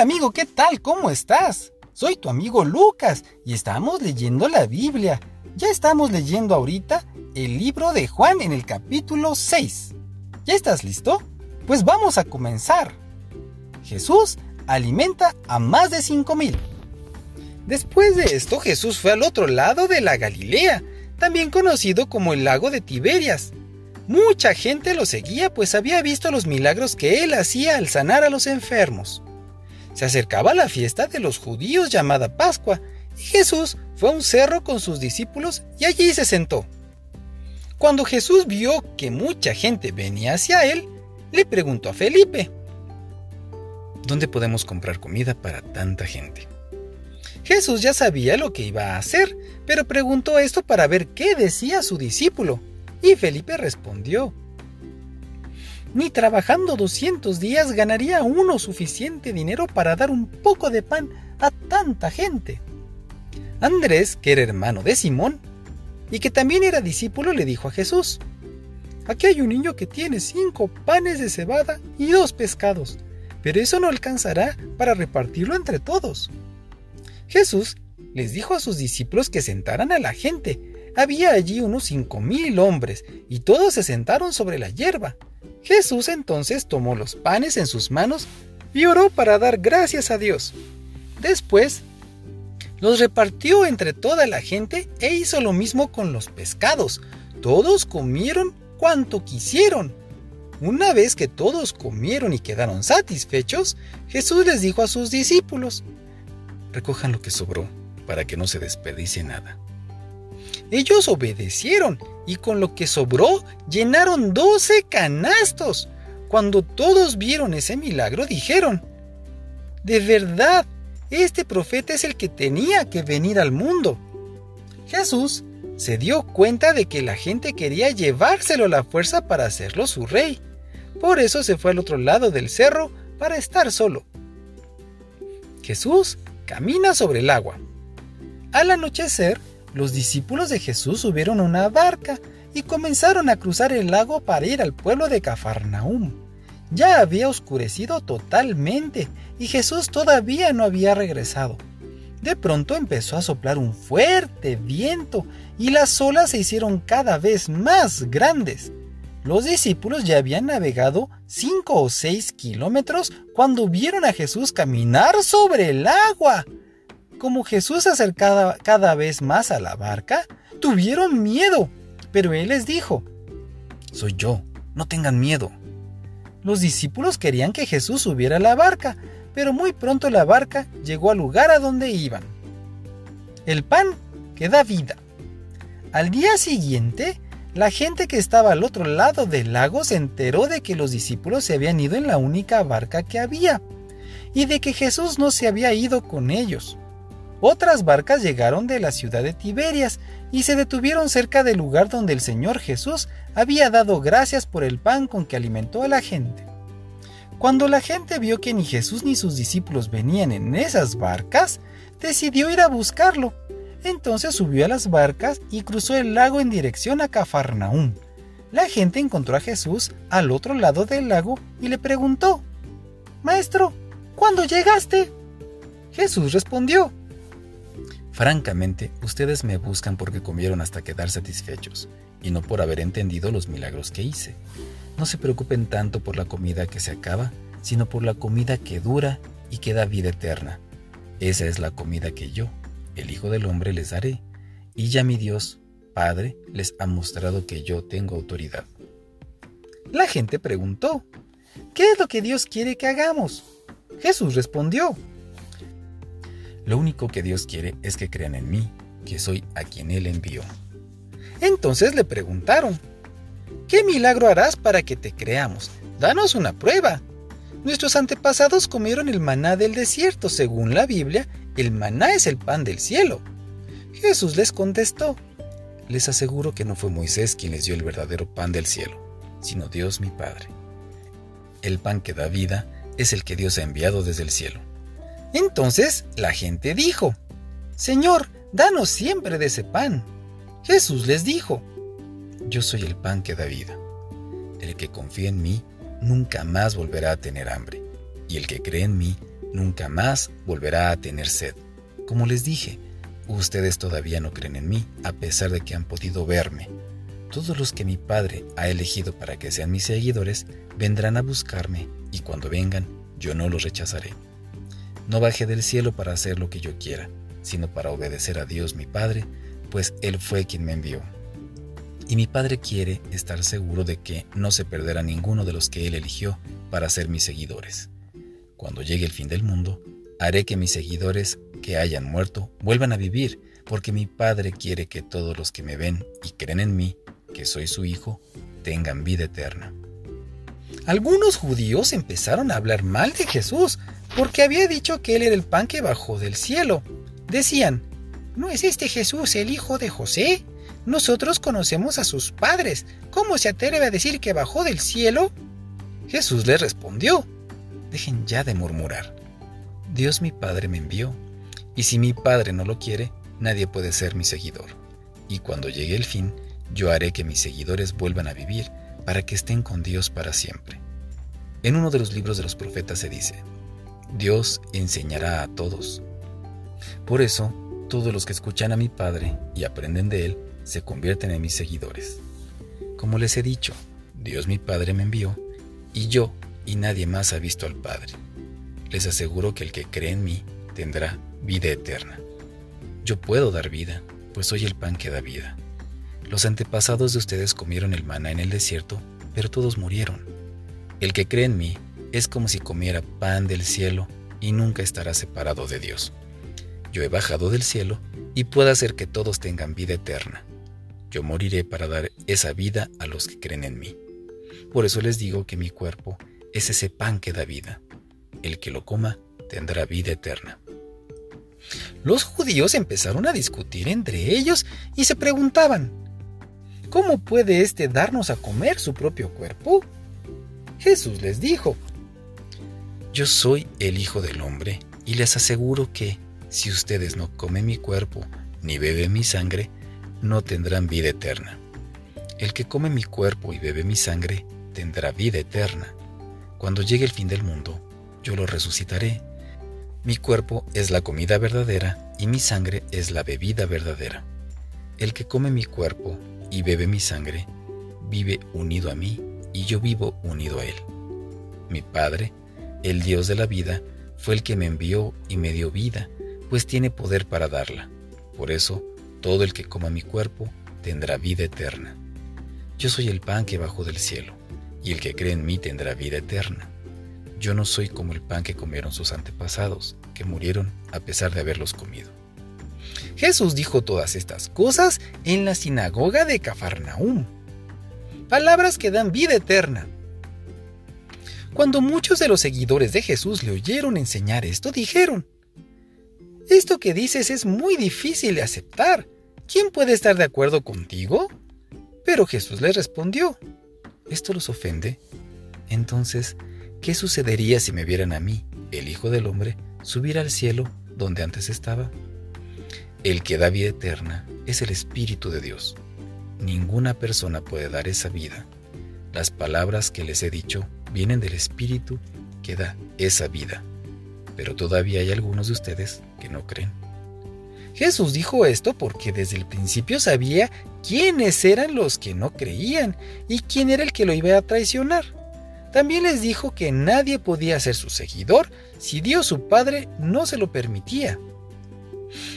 Hola amigo, ¿qué tal? ¿Cómo estás? Soy tu amigo Lucas y estamos leyendo la Biblia. Ya estamos leyendo ahorita el libro de Juan en el capítulo 6. ¿Ya estás listo? Pues vamos a comenzar. Jesús alimenta a más de 5000. Después de esto, Jesús fue al otro lado de la Galilea, también conocido como el lago de Tiberias. Mucha gente lo seguía pues había visto los milagros que él hacía al sanar a los enfermos. Se acercaba la fiesta de los judíos llamada Pascua, y Jesús fue a un cerro con sus discípulos y allí se sentó. Cuando Jesús vio que mucha gente venía hacia él, le preguntó a Felipe, ¿Dónde podemos comprar comida para tanta gente? Jesús ya sabía lo que iba a hacer, pero preguntó esto para ver qué decía su discípulo. Y Felipe respondió, ni trabajando 200 días ganaría uno suficiente dinero para dar un poco de pan a tanta gente. Andrés, que era hermano de Simón, y que también era discípulo, le dijo a Jesús, Aquí hay un niño que tiene cinco panes de cebada y dos pescados, pero eso no alcanzará para repartirlo entre todos. Jesús les dijo a sus discípulos que sentaran a la gente. Había allí unos cinco mil hombres, y todos se sentaron sobre la hierba. Jesús entonces tomó los panes en sus manos y oró para dar gracias a Dios. Después los repartió entre toda la gente e hizo lo mismo con los pescados. Todos comieron cuanto quisieron. Una vez que todos comieron y quedaron satisfechos, Jesús les dijo a sus discípulos, recojan lo que sobró para que no se desperdicie nada. Ellos obedecieron y con lo que sobró llenaron doce canastos. Cuando todos vieron ese milagro dijeron, de verdad, este profeta es el que tenía que venir al mundo. Jesús se dio cuenta de que la gente quería llevárselo a la fuerza para hacerlo su rey. Por eso se fue al otro lado del cerro para estar solo. Jesús camina sobre el agua. Al anochecer, los discípulos de Jesús subieron a una barca y comenzaron a cruzar el lago para ir al pueblo de Cafarnaúm. Ya había oscurecido totalmente y Jesús todavía no había regresado. De pronto empezó a soplar un fuerte viento y las olas se hicieron cada vez más grandes. Los discípulos ya habían navegado cinco o seis kilómetros cuando vieron a Jesús caminar sobre el agua. Como Jesús se acercaba cada vez más a la barca, tuvieron miedo, pero Él les dijo, Soy yo, no tengan miedo. Los discípulos querían que Jesús subiera a la barca, pero muy pronto la barca llegó al lugar a donde iban. El pan que da vida. Al día siguiente, la gente que estaba al otro lado del lago se enteró de que los discípulos se habían ido en la única barca que había, y de que Jesús no se había ido con ellos. Otras barcas llegaron de la ciudad de Tiberias y se detuvieron cerca del lugar donde el Señor Jesús había dado gracias por el pan con que alimentó a la gente. Cuando la gente vio que ni Jesús ni sus discípulos venían en esas barcas, decidió ir a buscarlo. Entonces subió a las barcas y cruzó el lago en dirección a Cafarnaúm. La gente encontró a Jesús al otro lado del lago y le preguntó, Maestro, ¿cuándo llegaste? Jesús respondió, Francamente, ustedes me buscan porque comieron hasta quedar satisfechos, y no por haber entendido los milagros que hice. No se preocupen tanto por la comida que se acaba, sino por la comida que dura y que da vida eterna. Esa es la comida que yo, el Hijo del Hombre, les daré, y ya mi Dios, Padre, les ha mostrado que yo tengo autoridad. La gente preguntó, ¿qué es lo que Dios quiere que hagamos? Jesús respondió, lo único que Dios quiere es que crean en mí, que soy a quien Él envió. Entonces le preguntaron, ¿qué milagro harás para que te creamos? Danos una prueba. Nuestros antepasados comieron el maná del desierto. Según la Biblia, el maná es el pan del cielo. Jesús les contestó, les aseguro que no fue Moisés quien les dio el verdadero pan del cielo, sino Dios mi Padre. El pan que da vida es el que Dios ha enviado desde el cielo. Entonces la gente dijo, Señor, danos siempre de ese pan. Jesús les dijo, Yo soy el pan que da vida. El que confía en mí nunca más volverá a tener hambre, y el que cree en mí nunca más volverá a tener sed. Como les dije, ustedes todavía no creen en mí, a pesar de que han podido verme. Todos los que mi Padre ha elegido para que sean mis seguidores vendrán a buscarme, y cuando vengan, yo no los rechazaré. No bajé del cielo para hacer lo que yo quiera, sino para obedecer a Dios mi Padre, pues Él fue quien me envió. Y mi Padre quiere estar seguro de que no se perderá ninguno de los que Él eligió para ser mis seguidores. Cuando llegue el fin del mundo, haré que mis seguidores que hayan muerto vuelvan a vivir, porque mi Padre quiere que todos los que me ven y creen en mí, que soy su Hijo, tengan vida eterna. Algunos judíos empezaron a hablar mal de Jesús, porque había dicho que él era el pan que bajó del cielo. Decían, ¿no es este Jesús el hijo de José? Nosotros conocemos a sus padres. ¿Cómo se atreve a decir que bajó del cielo? Jesús les respondió, dejen ya de murmurar. Dios mi Padre me envió, y si mi Padre no lo quiere, nadie puede ser mi seguidor. Y cuando llegue el fin, yo haré que mis seguidores vuelvan a vivir para que estén con Dios para siempre. En uno de los libros de los profetas se dice, Dios enseñará a todos. Por eso, todos los que escuchan a mi Padre y aprenden de Él se convierten en mis seguidores. Como les he dicho, Dios mi Padre me envió, y yo y nadie más ha visto al Padre. Les aseguro que el que cree en mí tendrá vida eterna. Yo puedo dar vida, pues soy el pan que da vida. Los antepasados de ustedes comieron el maná en el desierto, pero todos murieron. El que cree en mí es como si comiera pan del cielo y nunca estará separado de Dios. Yo he bajado del cielo y puedo hacer que todos tengan vida eterna. Yo moriré para dar esa vida a los que creen en mí. Por eso les digo que mi cuerpo es ese pan que da vida. El que lo coma tendrá vida eterna. Los judíos empezaron a discutir entre ellos y se preguntaban, ¿cómo puede éste darnos a comer su propio cuerpo? Jesús les dijo, yo soy el Hijo del Hombre y les aseguro que, si ustedes no comen mi cuerpo ni beben mi sangre, no tendrán vida eterna. El que come mi cuerpo y bebe mi sangre tendrá vida eterna. Cuando llegue el fin del mundo, yo lo resucitaré. Mi cuerpo es la comida verdadera y mi sangre es la bebida verdadera. El que come mi cuerpo y bebe mi sangre, vive unido a mí y yo vivo unido a él. Mi Padre el Dios de la vida fue el que me envió y me dio vida, pues tiene poder para darla. Por eso, todo el que coma mi cuerpo tendrá vida eterna. Yo soy el pan que bajó del cielo, y el que cree en mí tendrá vida eterna. Yo no soy como el pan que comieron sus antepasados, que murieron a pesar de haberlos comido. Jesús dijo todas estas cosas en la sinagoga de Cafarnaúm. Palabras que dan vida eterna. Cuando muchos de los seguidores de Jesús le oyeron enseñar esto, dijeron, Esto que dices es muy difícil de aceptar. ¿Quién puede estar de acuerdo contigo? Pero Jesús les respondió, ¿esto los ofende? Entonces, ¿qué sucedería si me vieran a mí, el Hijo del Hombre, subir al cielo donde antes estaba? El que da vida eterna es el Espíritu de Dios. Ninguna persona puede dar esa vida. Las palabras que les he dicho vienen del Espíritu que da esa vida. Pero todavía hay algunos de ustedes que no creen. Jesús dijo esto porque desde el principio sabía quiénes eran los que no creían y quién era el que lo iba a traicionar. También les dijo que nadie podía ser su seguidor si Dios su Padre no se lo permitía.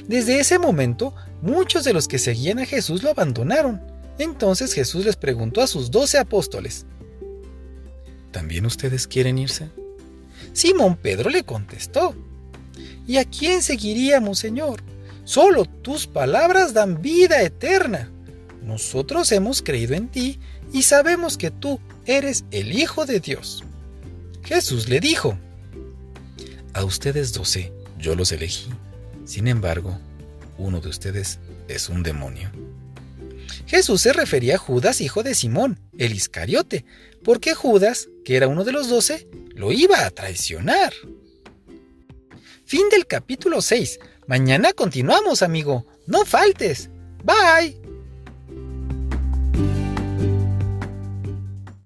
Desde ese momento, muchos de los que seguían a Jesús lo abandonaron. Entonces Jesús les preguntó a sus doce apóstoles, ¿También ustedes quieren irse? Simón Pedro le contestó, ¿Y a quién seguiríamos, Señor? Solo tus palabras dan vida eterna. Nosotros hemos creído en ti y sabemos que tú eres el Hijo de Dios. Jesús le dijo, A ustedes doce yo los elegí. Sin embargo, uno de ustedes es un demonio. Jesús se refería a Judas, hijo de Simón, el Iscariote, porque Judas, que era uno de los doce, lo iba a traicionar. Fin del capítulo 6. Mañana continuamos, amigo. No faltes. Bye.